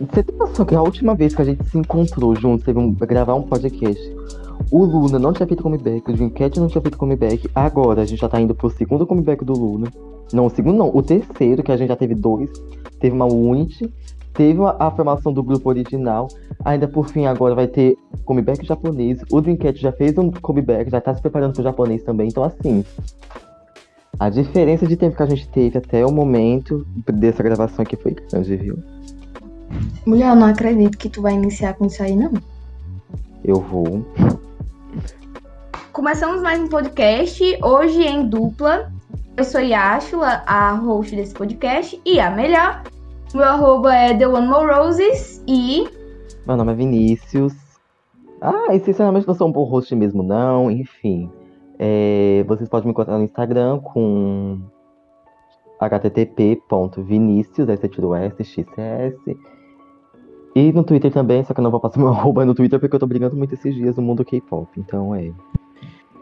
Você tem que a última vez que a gente se encontrou juntos, teve um, gravar um podcast, o Luna não tinha feito comeback, o Dreamcast não tinha feito comeback, agora a gente já tá indo pro segundo comeback do Luna. Não, o segundo não, o terceiro, que a gente já teve dois, teve uma Unity, teve a, a formação do grupo original, ainda por fim agora vai ter comeback japonês, o Dreamcast já fez um comeback, já tá se preparando pro japonês também, então assim, a diferença de tempo que a gente teve até o momento dessa gravação aqui foi grande, viu? Mulher, eu não acredito que tu vai iniciar com isso aí, não. Eu vou. Começamos mais um podcast, hoje em dupla. Eu sou Yashula, a host desse podcast, e a melhor. Meu arroba é The One More Roses e. Meu nome é Vinícius. Ah, e sinceramente não sou um bom host mesmo, não. Enfim. É, vocês podem me encontrar no Instagram com http.vinicius, aí você tira o S. E no Twitter também, só que eu não vou passar meu arroba no Twitter porque eu tô brigando muito esses dias no mundo K-pop. Então é.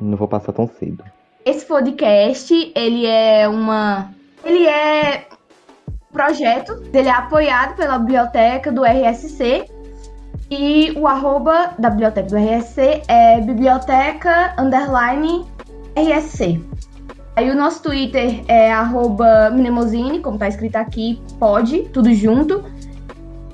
Não vou passar tão cedo. Esse podcast, ele é uma. Ele é projeto, ele é apoiado pela biblioteca do RSC. E o arroba da biblioteca do RSC é biblioteca underline RSC. Aí o nosso Twitter é arroba Minemosine, como tá escrito aqui, pode, tudo junto.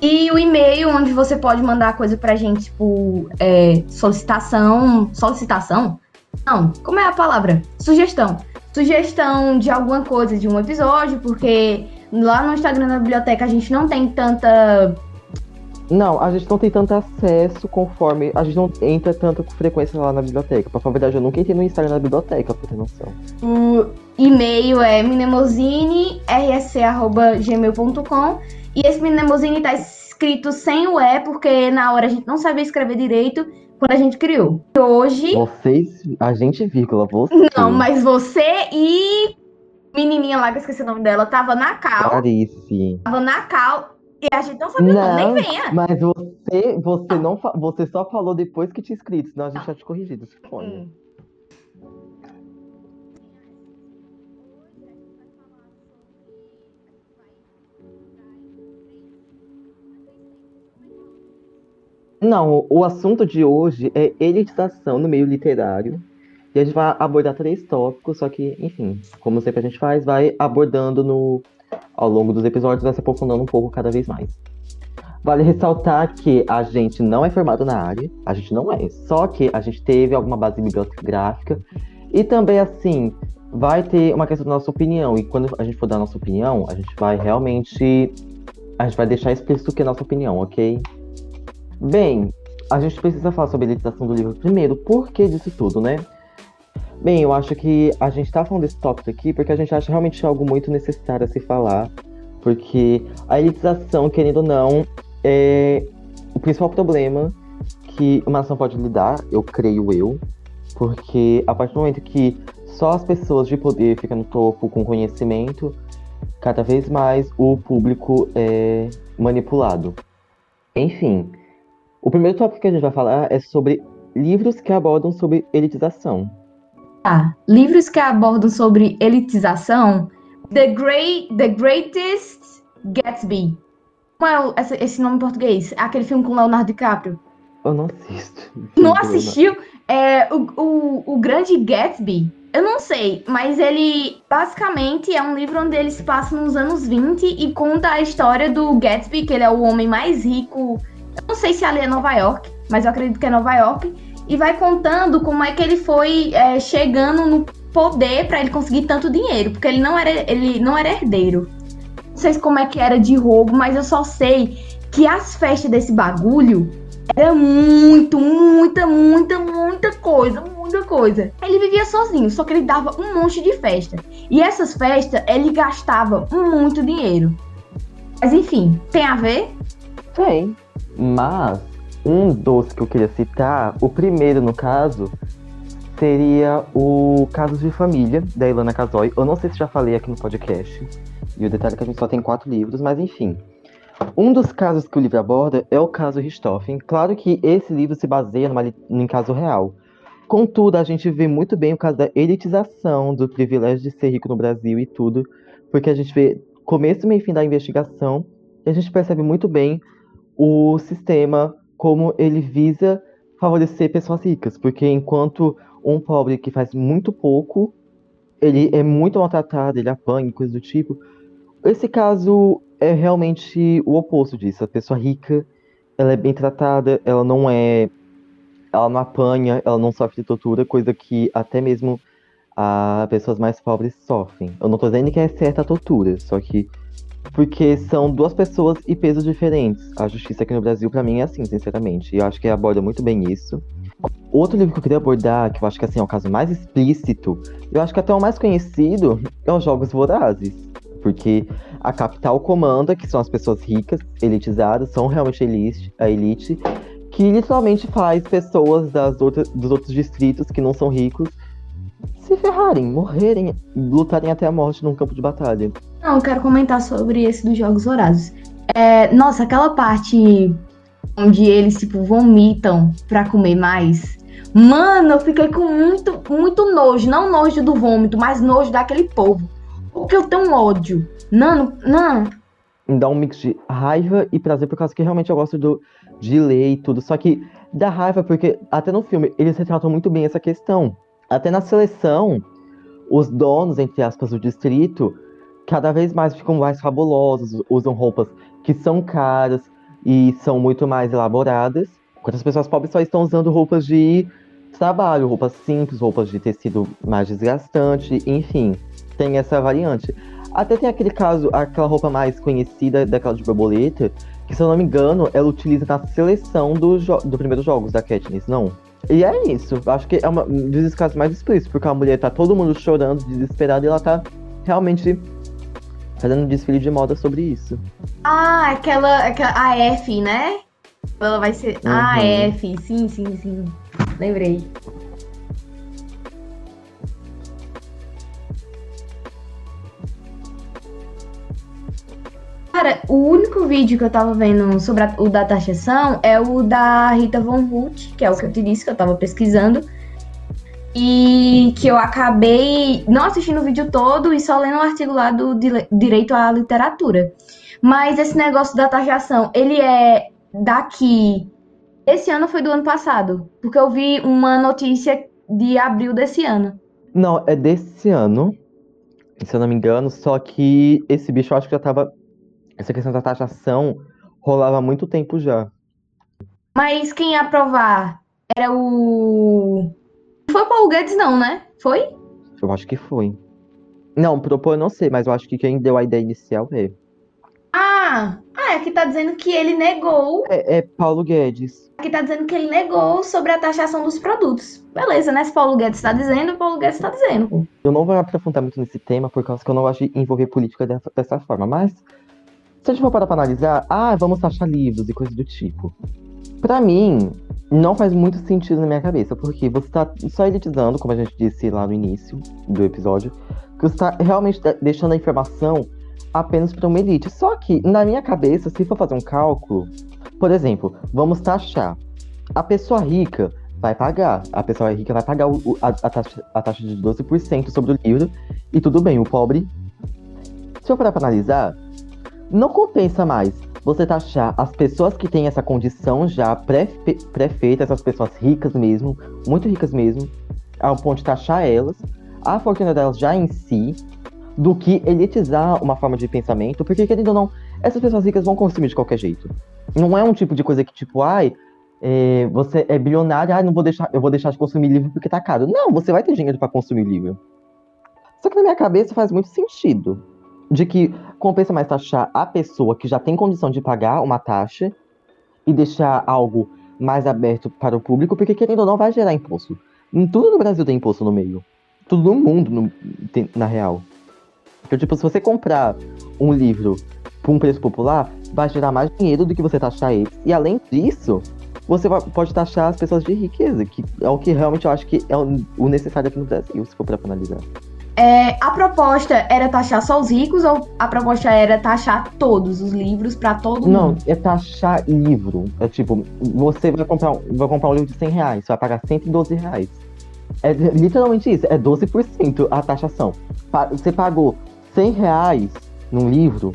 E o e-mail onde você pode mandar coisa pra gente, tipo, é, solicitação. Solicitação? Não, como é a palavra? Sugestão. Sugestão de alguma coisa de um episódio, porque lá no Instagram da biblioteca a gente não tem tanta. Não, a gente não tem tanto acesso conforme. A gente não entra tanto com frequência lá na biblioteca. Pra falar a verdade, eu nunca entrei no Instagram da biblioteca, pra ter noção. O e-mail é minemosine.rsc.gmail.com e esse Minemosine tá escrito sem o E, porque na hora a gente não sabia escrever direito quando a gente criou. Hoje. Vocês. A gente, vírgula, você. Não, mas você e. Menininha lá, que eu esqueci o nome dela, tava na cal. Clarice. Tava na cal. E a gente não sabia o nome, nem venha. Mas você, você não você só falou depois que tinha escrito, senão a gente já tinha corrigido. Suponho. Hum. Não, o assunto de hoje é elitização no meio literário. E a gente vai abordar três tópicos, só que, enfim, como sempre a gente faz, vai abordando no, ao longo dos episódios, vai se aprofundando um pouco cada vez mais. Vale ressaltar que a gente não é formado na área, a gente não é, só que a gente teve alguma base bibliográfica e também, assim, vai ter uma questão da nossa opinião. E quando a gente for dar a nossa opinião, a gente vai realmente. A gente vai deixar explícito que é a nossa opinião, ok? Bem, a gente precisa falar sobre a elitização do livro primeiro. Por que disso tudo, né? Bem, eu acho que a gente tá falando desse tópico aqui porque a gente acha realmente algo muito necessário a se falar. Porque a elitização, querendo ou não, é o principal problema que uma nação pode lidar, eu creio eu. Porque a partir do momento que só as pessoas de poder ficam no topo com conhecimento, cada vez mais o público é manipulado. Enfim, o primeiro tópico que a gente vai falar é sobre livros que abordam sobre elitização. Tá. Livros que abordam sobre elitização. The, Great, The Greatest Gatsby. Como é esse nome em português? Aquele filme com Leonardo DiCaprio. Eu não assisto. Não assistiu? É, o, o, o Grande Gatsby. Eu não sei, mas ele basicamente é um livro onde ele se passa nos anos 20 e conta a história do Gatsby, que ele é o homem mais rico. Não sei se ali é Nova York, mas eu acredito que é Nova York. E vai contando como é que ele foi é, chegando no poder para ele conseguir tanto dinheiro, porque ele não era ele não era herdeiro. Não sei como é que era de roubo, mas eu só sei que as festas desse bagulho era muito, muita, muita, muita coisa, muita coisa. Ele vivia sozinho, só que ele dava um monte de festa. E essas festas, ele gastava muito dinheiro. Mas enfim, tem a ver? Tem. Mas um dos que eu queria citar, o primeiro no caso, seria o Casos de Família, da Ilana Casoy. Eu não sei se já falei aqui no podcast. E o detalhe é que a gente só tem quatro livros, mas enfim. Um dos casos que o livro aborda é o caso Richthofen. Claro que esse livro se baseia numa, em caso real. Contudo, a gente vê muito bem o caso da elitização do privilégio de ser rico no Brasil e tudo, porque a gente vê começo, meio e fim da investigação e a gente percebe muito bem o sistema como ele visa favorecer pessoas ricas, porque enquanto um pobre que faz muito pouco, ele é muito maltratado, ele apanha, coisas do tipo. Esse caso é realmente o oposto disso. A pessoa rica, ela é bem tratada, ela não é ela não apanha, ela não sofre de tortura, coisa que até mesmo as pessoas mais pobres sofrem. Eu não tô dizendo que é certa a tortura, só que porque são duas pessoas e pesos diferentes. A justiça aqui no Brasil, para mim, é assim, sinceramente. E eu acho que aborda muito bem isso. Outro livro que eu queria abordar, que eu acho que assim, é o caso mais explícito, eu acho que até o mais conhecido, é os Jogos Vorazes. Porque a capital comanda, que são as pessoas ricas, elitizadas, são realmente elite, a elite, que literalmente faz pessoas das outras, dos outros distritos que não são ricos se ferrarem, morrerem, lutarem até a morte num campo de batalha. Não, eu quero comentar sobre esse dos Jogos Vorazes. É, nossa, aquela parte onde eles, tipo, vomitam pra comer mais. Mano, eu fiquei com muito, muito nojo. Não nojo do vômito, mas nojo daquele povo. Porque eu tenho ódio. Não, não. Dá um mix de raiva e prazer, por causa que realmente eu gosto do, de ler e tudo. Só que dá raiva porque, até no filme, eles retratam muito bem essa questão. Até na seleção, os donos, entre aspas, do distrito, cada vez mais ficam mais fabulosos, usam roupas que são caras e são muito mais elaboradas. Enquanto as pessoas pobres só estão usando roupas de trabalho, roupas simples, roupas de tecido mais desgastante, enfim, tem essa variante. Até tem aquele caso, aquela roupa mais conhecida, daquela de borboleta, que se eu não me engano, ela utiliza na seleção do, do primeiros jogos da Katniss, não? E é isso, acho que é uma, um dos casos mais explícitos, porque a mulher tá todo mundo chorando, desesperada, e ela tá realmente fazendo um desfile de moda sobre isso. Ah, aquela, aquela a F, né? Ela vai ser. Uhum. A F, sim, sim, sim. Lembrei. Cara, o único vídeo que eu tava vendo sobre a, o da taxação é o da Rita Von Huth, que é o que eu te disse que eu tava pesquisando. E que eu acabei não assistindo o vídeo todo e só lendo o um artigo lá do Direito à Literatura. Mas esse negócio da taxação, ele é daqui. Esse ano foi do ano passado, porque eu vi uma notícia de abril desse ano. Não, é desse ano, se eu não me engano, só que esse bicho eu acho que já tava essa questão da taxação rolava há muito tempo já. Mas quem ia aprovar era o. Não foi o Paulo Guedes, não, né? Foi? Eu acho que foi. Não, propor eu não sei, mas eu acho que quem deu a ideia inicial é. Ah! Ah, aqui tá dizendo que ele negou. É, é Paulo Guedes. Aqui tá dizendo que ele negou sobre a taxação dos produtos. Beleza, né? Se Paulo Guedes tá dizendo, Paulo Guedes tá dizendo. Eu não vou aprofundar muito nesse tema, por causa que eu não gosto de envolver política dessa, dessa forma, mas se a gente for parar pra analisar, ah, vamos taxar livros e coisas do tipo. Para mim, não faz muito sentido na minha cabeça, porque você tá só elitizando, como a gente disse lá no início do episódio, que você tá realmente deixando a informação apenas para uma elite. Só que, na minha cabeça, se for fazer um cálculo, por exemplo, vamos taxar. A pessoa rica vai pagar. A pessoa rica vai pagar o, a, a, taxa, a taxa de 12% sobre o livro, e tudo bem, o pobre. Se eu parar pra analisar, não compensa mais você taxar as pessoas que têm essa condição já pré-feita, essas pessoas ricas mesmo, muito ricas mesmo, ao ponto de taxar elas, a fortuna delas já em si, do que elitizar uma forma de pensamento, porque querendo ou não, essas pessoas ricas vão consumir de qualquer jeito. Não é um tipo de coisa que, tipo, ai, é, você é bilionário, ai, não vou deixar, eu vou deixar de consumir livro porque tá caro. Não, você vai ter dinheiro para consumir livro. Só que na minha cabeça faz muito sentido de que compensa mais taxar a pessoa que já tem condição de pagar uma taxa e deixar algo mais aberto para o público, porque querendo ou não vai gerar imposto. Tudo no Brasil tem imposto no meio. Tudo no mundo, no, tem, na real. Então, tipo, se você comprar um livro por um preço popular, vai gerar mais dinheiro do que você taxar ele. E além disso, você pode taxar as pessoas de riqueza, que é o que realmente eu acho que é o necessário aqui no Brasil, se for para analisar. É, a proposta era taxar só os ricos ou a proposta era taxar todos os livros para todo mundo? Não, é taxar livro. É tipo, você vai comprar, vai comprar um livro de 100 reais, você vai pagar 112 reais. É literalmente isso, é 12% a taxação. Você pagou 100 reais num livro,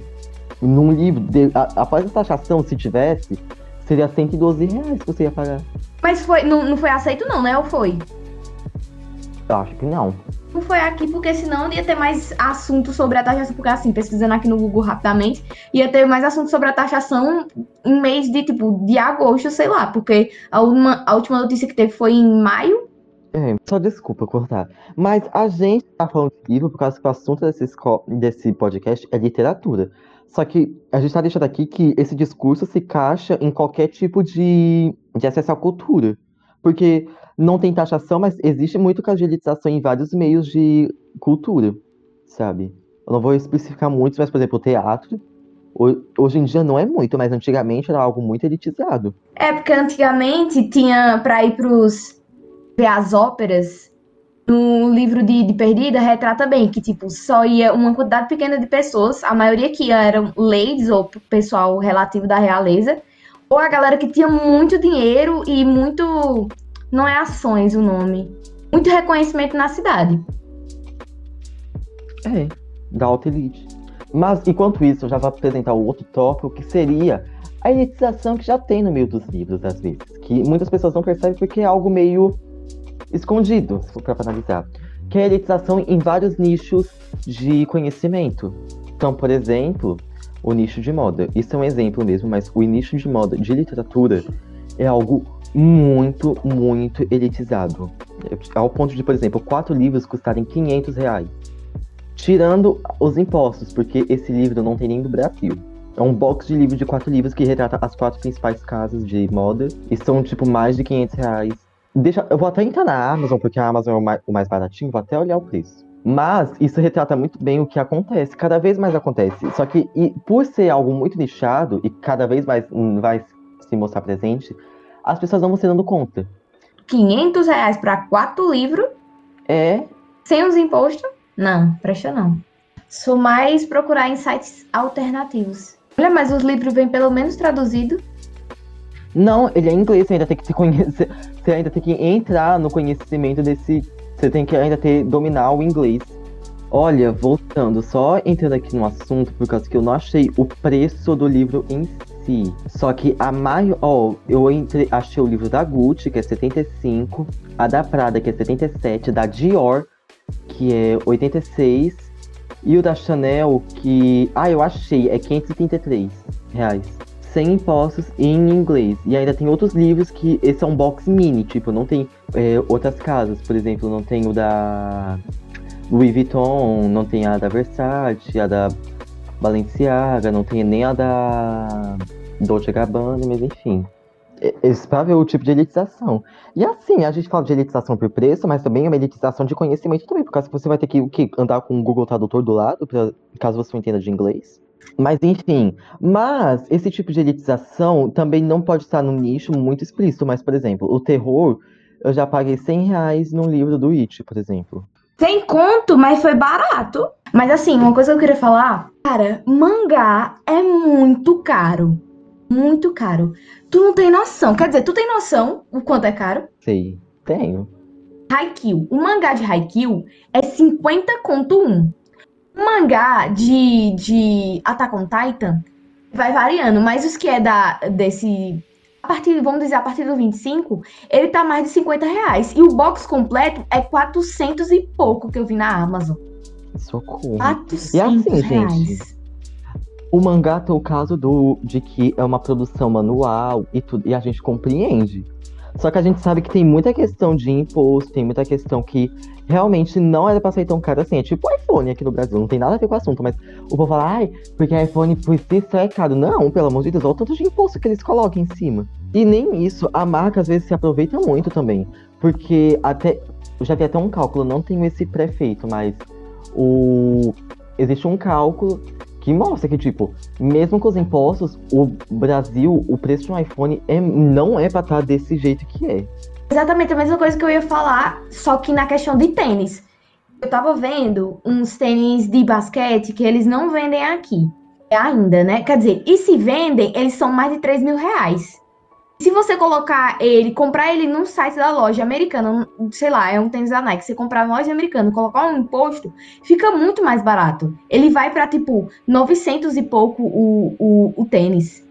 num livro, de, a, após a taxação, se tivesse, seria 112 reais que você ia pagar. Mas foi, não, não foi aceito não, né? Ou foi? Que não. Não foi aqui, porque senão ia ter mais assunto sobre a taxação, porque assim, pesquisando aqui no Google rapidamente, ia ter mais assunto sobre a taxação em mês de, tipo, de agosto, sei lá, porque a última, a última notícia que teve foi em maio, é, só desculpa cortar. Mas a gente tá falando de livro por causa que o assunto desse, desse podcast é literatura. Só que a gente tá deixando aqui que esse discurso se encaixa em qualquer tipo de, de acesso à cultura. Porque não tem taxação, mas existe muito casualização em vários meios de cultura, sabe? Eu não vou especificar muito, mas, por exemplo, o teatro. Hoje em dia não é muito, mas antigamente era algo muito elitizado. É, porque antigamente tinha para ir pros ver as óperas, no livro de, de Perdida retrata bem que, tipo, só ia uma quantidade pequena de pessoas, a maioria que eram ladies ou pessoal relativo da realeza, ou a galera que tinha muito dinheiro e muito. Não é ações o nome. Muito reconhecimento na cidade. É, da alta elite. Mas, enquanto isso, eu já vou apresentar o outro tópico, que seria a elitização que já tem no meio dos livros, às vezes. Que muitas pessoas não percebem porque é algo meio escondido, se for para analisar, que é a elitização em vários nichos de conhecimento. Então, por exemplo, o nicho de moda. Isso é um exemplo mesmo, mas o nicho de moda de literatura é algo muito, muito elitizado. Ao ponto de, por exemplo, quatro livros custarem 500 reais. Tirando os impostos, porque esse livro não tem nem do Brasil. É um box de livro de quatro livros que retrata as quatro principais casas de moda. E são, tipo, mais de 500 reais. Deixa, eu vou até entrar na Amazon, porque a Amazon é o mais, o mais baratinho, vou até olhar o preço. Mas isso retrata muito bem o que acontece, cada vez mais acontece. Só que e, por ser algo muito nichado e cada vez mais hum, vai se mostrar presente, as pessoas não vão se dando conta. 500 reais para quatro livros? É. Sem os impostos? Não, presta não. Sou mais procurar em sites alternativos. Olha, mas os livros vêm pelo menos traduzido não, ele é inglês, você ainda tem que se conhecer. Você ainda tem que entrar no conhecimento desse. Você tem que ainda ter dominar o inglês. Olha, voltando, só entrando aqui no assunto, por causa que eu não achei o preço do livro em si. Só que a maior. Ó, eu entre, achei o livro da Gucci, que é 75, a da Prada, que é 77, da Dior, que é 86, e o da Chanel, que. Ah, eu achei, é 533 reais sem impostos em inglês. E ainda tem outros livros que esse é um box mini, tipo, não tem é, outras casas, por exemplo, não tem o da Louis Vuitton, não tem a da Versace, a da Balenciaga, não tem nem a da Dolce Gabbana, mas enfim. Esse para ver o tipo de elitização. E assim, a gente fala de elitização por preço, mas também é uma elitização de conhecimento também, por causa que você vai ter que andar com o Google Tradutor do lado, pra, caso você não entenda de inglês. Mas enfim, mas esse tipo de elitização também não pode estar num nicho muito explícito. Mas, por exemplo, o terror, eu já paguei 100 reais num livro do It, por exemplo. Sem conto, mas foi barato. Mas assim, uma coisa que eu queria falar, cara, mangá é muito caro. Muito caro. Tu não tem noção. Quer dizer, tu tem noção o quanto é caro? Sei, tenho. Haikyuu. O mangá de Haikyuu é 50 conto um. O mangá de, de Attack on Titan vai variando, mas os que é da, desse. A partir, vamos dizer, a partir do 25, ele tá mais de 50 reais. E o box completo é 400 e pouco que eu vi na Amazon. Socorro. 400 e assim, reais. gente. O mangá tem o caso do, de que é uma produção manual e tudo, e a gente compreende. Só que a gente sabe que tem muita questão de imposto, tem muita questão que realmente não era pra sair tão caro assim. É tipo iPhone aqui no Brasil, não tem nada a ver com o assunto, mas o povo fala, ai, porque iPhone por si só é caro. Não, pelo amor de Deus, olha o tanto de imposto que eles colocam em cima. E nem isso, a marca às vezes se aproveita muito também. Porque até. Eu já vi até um cálculo, não tenho esse prefeito, mas o. Existe um cálculo que mostra que, tipo, mesmo com os impostos, o Brasil, o preço de um iPhone é, não é pra estar desse jeito que é. Exatamente a mesma coisa que eu ia falar, só que na questão de tênis. Eu tava vendo uns tênis de basquete que eles não vendem aqui. Ainda, né? Quer dizer, e se vendem, eles são mais de 3 mil reais. Se você colocar ele, comprar ele num site da loja americana, sei lá, é um tênis da Nike, você comprar na loja americana, colocar um imposto, fica muito mais barato. Ele vai para tipo 900 e pouco o, o, o tênis.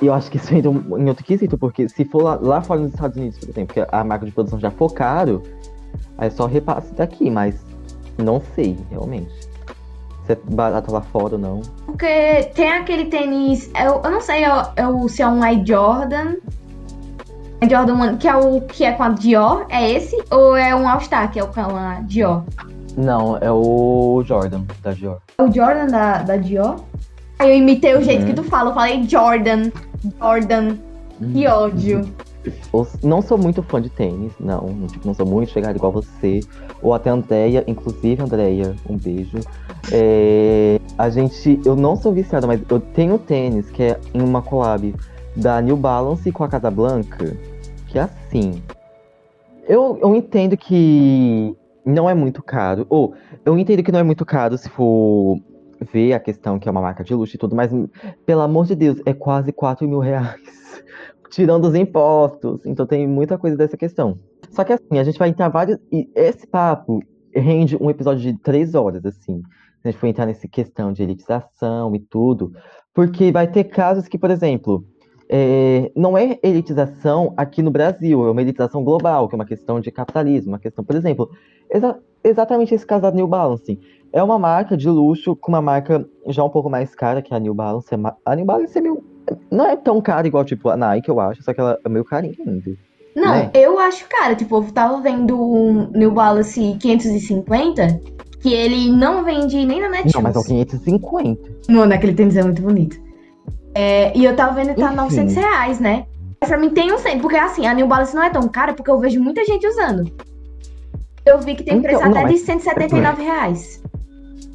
E eu acho que isso entra em outro quesito, porque se for lá, lá fora nos Estados Unidos, por exemplo, que a marca de produção já for caro, aí é só repasse daqui, mas não sei, realmente. Se é barato lá fora ou não. Porque tem aquele tênis, eu, eu não sei eu, eu, se é um Air Jordan. Jordan 1, que é o que é com a Dior, é esse? Ou é um All Star, que é o com a Dior? Não, é o Jordan da Dior. É o Jordan da, da Dior? Aí eu imitei o jeito uhum. que tu fala, eu falei Jordan, Jordan, uhum. que ódio. Não sou muito fã de tênis, não. Tipo, não sou muito chegada igual você. Ou até a Andrea, inclusive, Andrea, um beijo. É, a gente. Eu não sou viciada, mas eu tenho tênis que é em uma collab da New Balance com a Casablanca. Que é assim. Eu, eu entendo que não é muito caro. Ou, eu entendo que não é muito caro se for ver a questão que é uma marca de luxo e tudo, mas pelo amor de Deus, é quase 4 mil reais tirando os impostos. Então tem muita coisa dessa questão. Só que assim, a gente vai entrar vários. E esse papo rende um episódio de três horas, assim. A gente for entrar nessa questão de elitização e tudo. Porque vai ter casos que, por exemplo, é, não é elitização aqui no Brasil, é uma elitização global, que é uma questão de capitalismo, uma questão, por exemplo, exa exatamente esse caso da New Balance. É uma marca de luxo com uma marca já um pouco mais cara que a New Balance. A New Balance é meio não é tão cara igual, tipo, a Nike, eu acho, só que ela é meio carinha ainda. Não, né? eu acho cara. Tipo, eu tava vendo um New Balance 550, que ele não vende nem na Netshoes. Não, mas é o 550. Não, naquele tênis é muito bonito. É, e eu tava vendo que tá Enfim. 900 reais, né? Mas pra mim tem um cento, porque assim, a New Balance não é tão cara, porque eu vejo muita gente usando. Eu vi que tem então, preço não, até de 179 reais.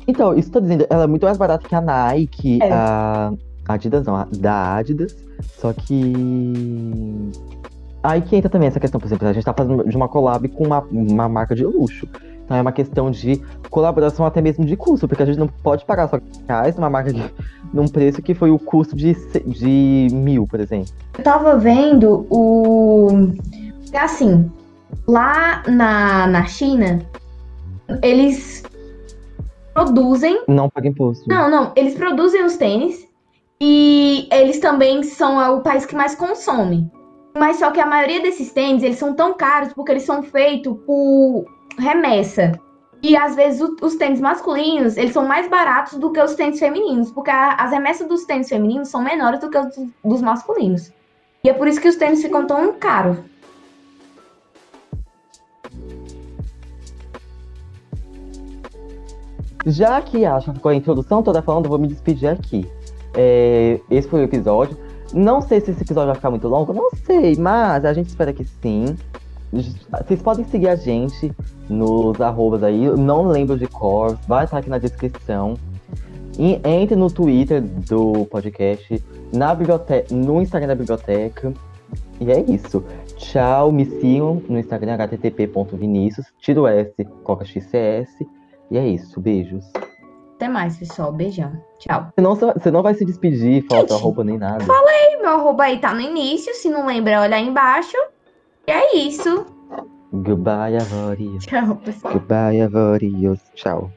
Então, isso tô dizendo, ela é muito mais barata que a Nike, é. a Adidas não, da Adidas, só que. Aí que entra também essa questão, por exemplo, a gente tá fazendo de uma collab com uma, uma marca de luxo. Então é uma questão de colaboração até mesmo de custo, porque a gente não pode pagar só reais uma marca de, num preço que foi o custo de, de mil, por exemplo. Eu tava vendo o. Assim, lá na, na China, eles produzem. Não paga imposto. Não, não. Eles produzem os tênis e eles também são o país que mais consome. Mas só que a maioria desses tênis, eles são tão caros porque eles são feitos por remessa. E às vezes o, os tênis masculinos, eles são mais baratos do que os tênis femininos, porque a, as remessas dos tênis femininos são menores do que os dos masculinos. E é por isso que os tênis ficam tão caros. Já que acho que com a introdução toda falando, vou me despedir aqui. É, esse foi o episódio. Não sei se esse episódio vai ficar muito longo, não sei, mas a gente espera que sim. Vocês podem seguir a gente nos arrobas aí, não lembro de cor, vai estar aqui na descrição. E entre no Twitter do podcast, na biblioteca, no Instagram da biblioteca. E é isso. Tchau, me sigam no Instagram http.vinicius, tiro S, coca xcs. E é isso, beijos. Até mais, pessoal. Beijão. Tchau. Você não, você não vai se despedir, falta roupa nem nada. Falei, meu arroba aí tá no início. Se não lembra, olha aí embaixo. E é isso. Goodbye, Avorios. Tchau, pessoal. Goodbye, Avorios. Tchau.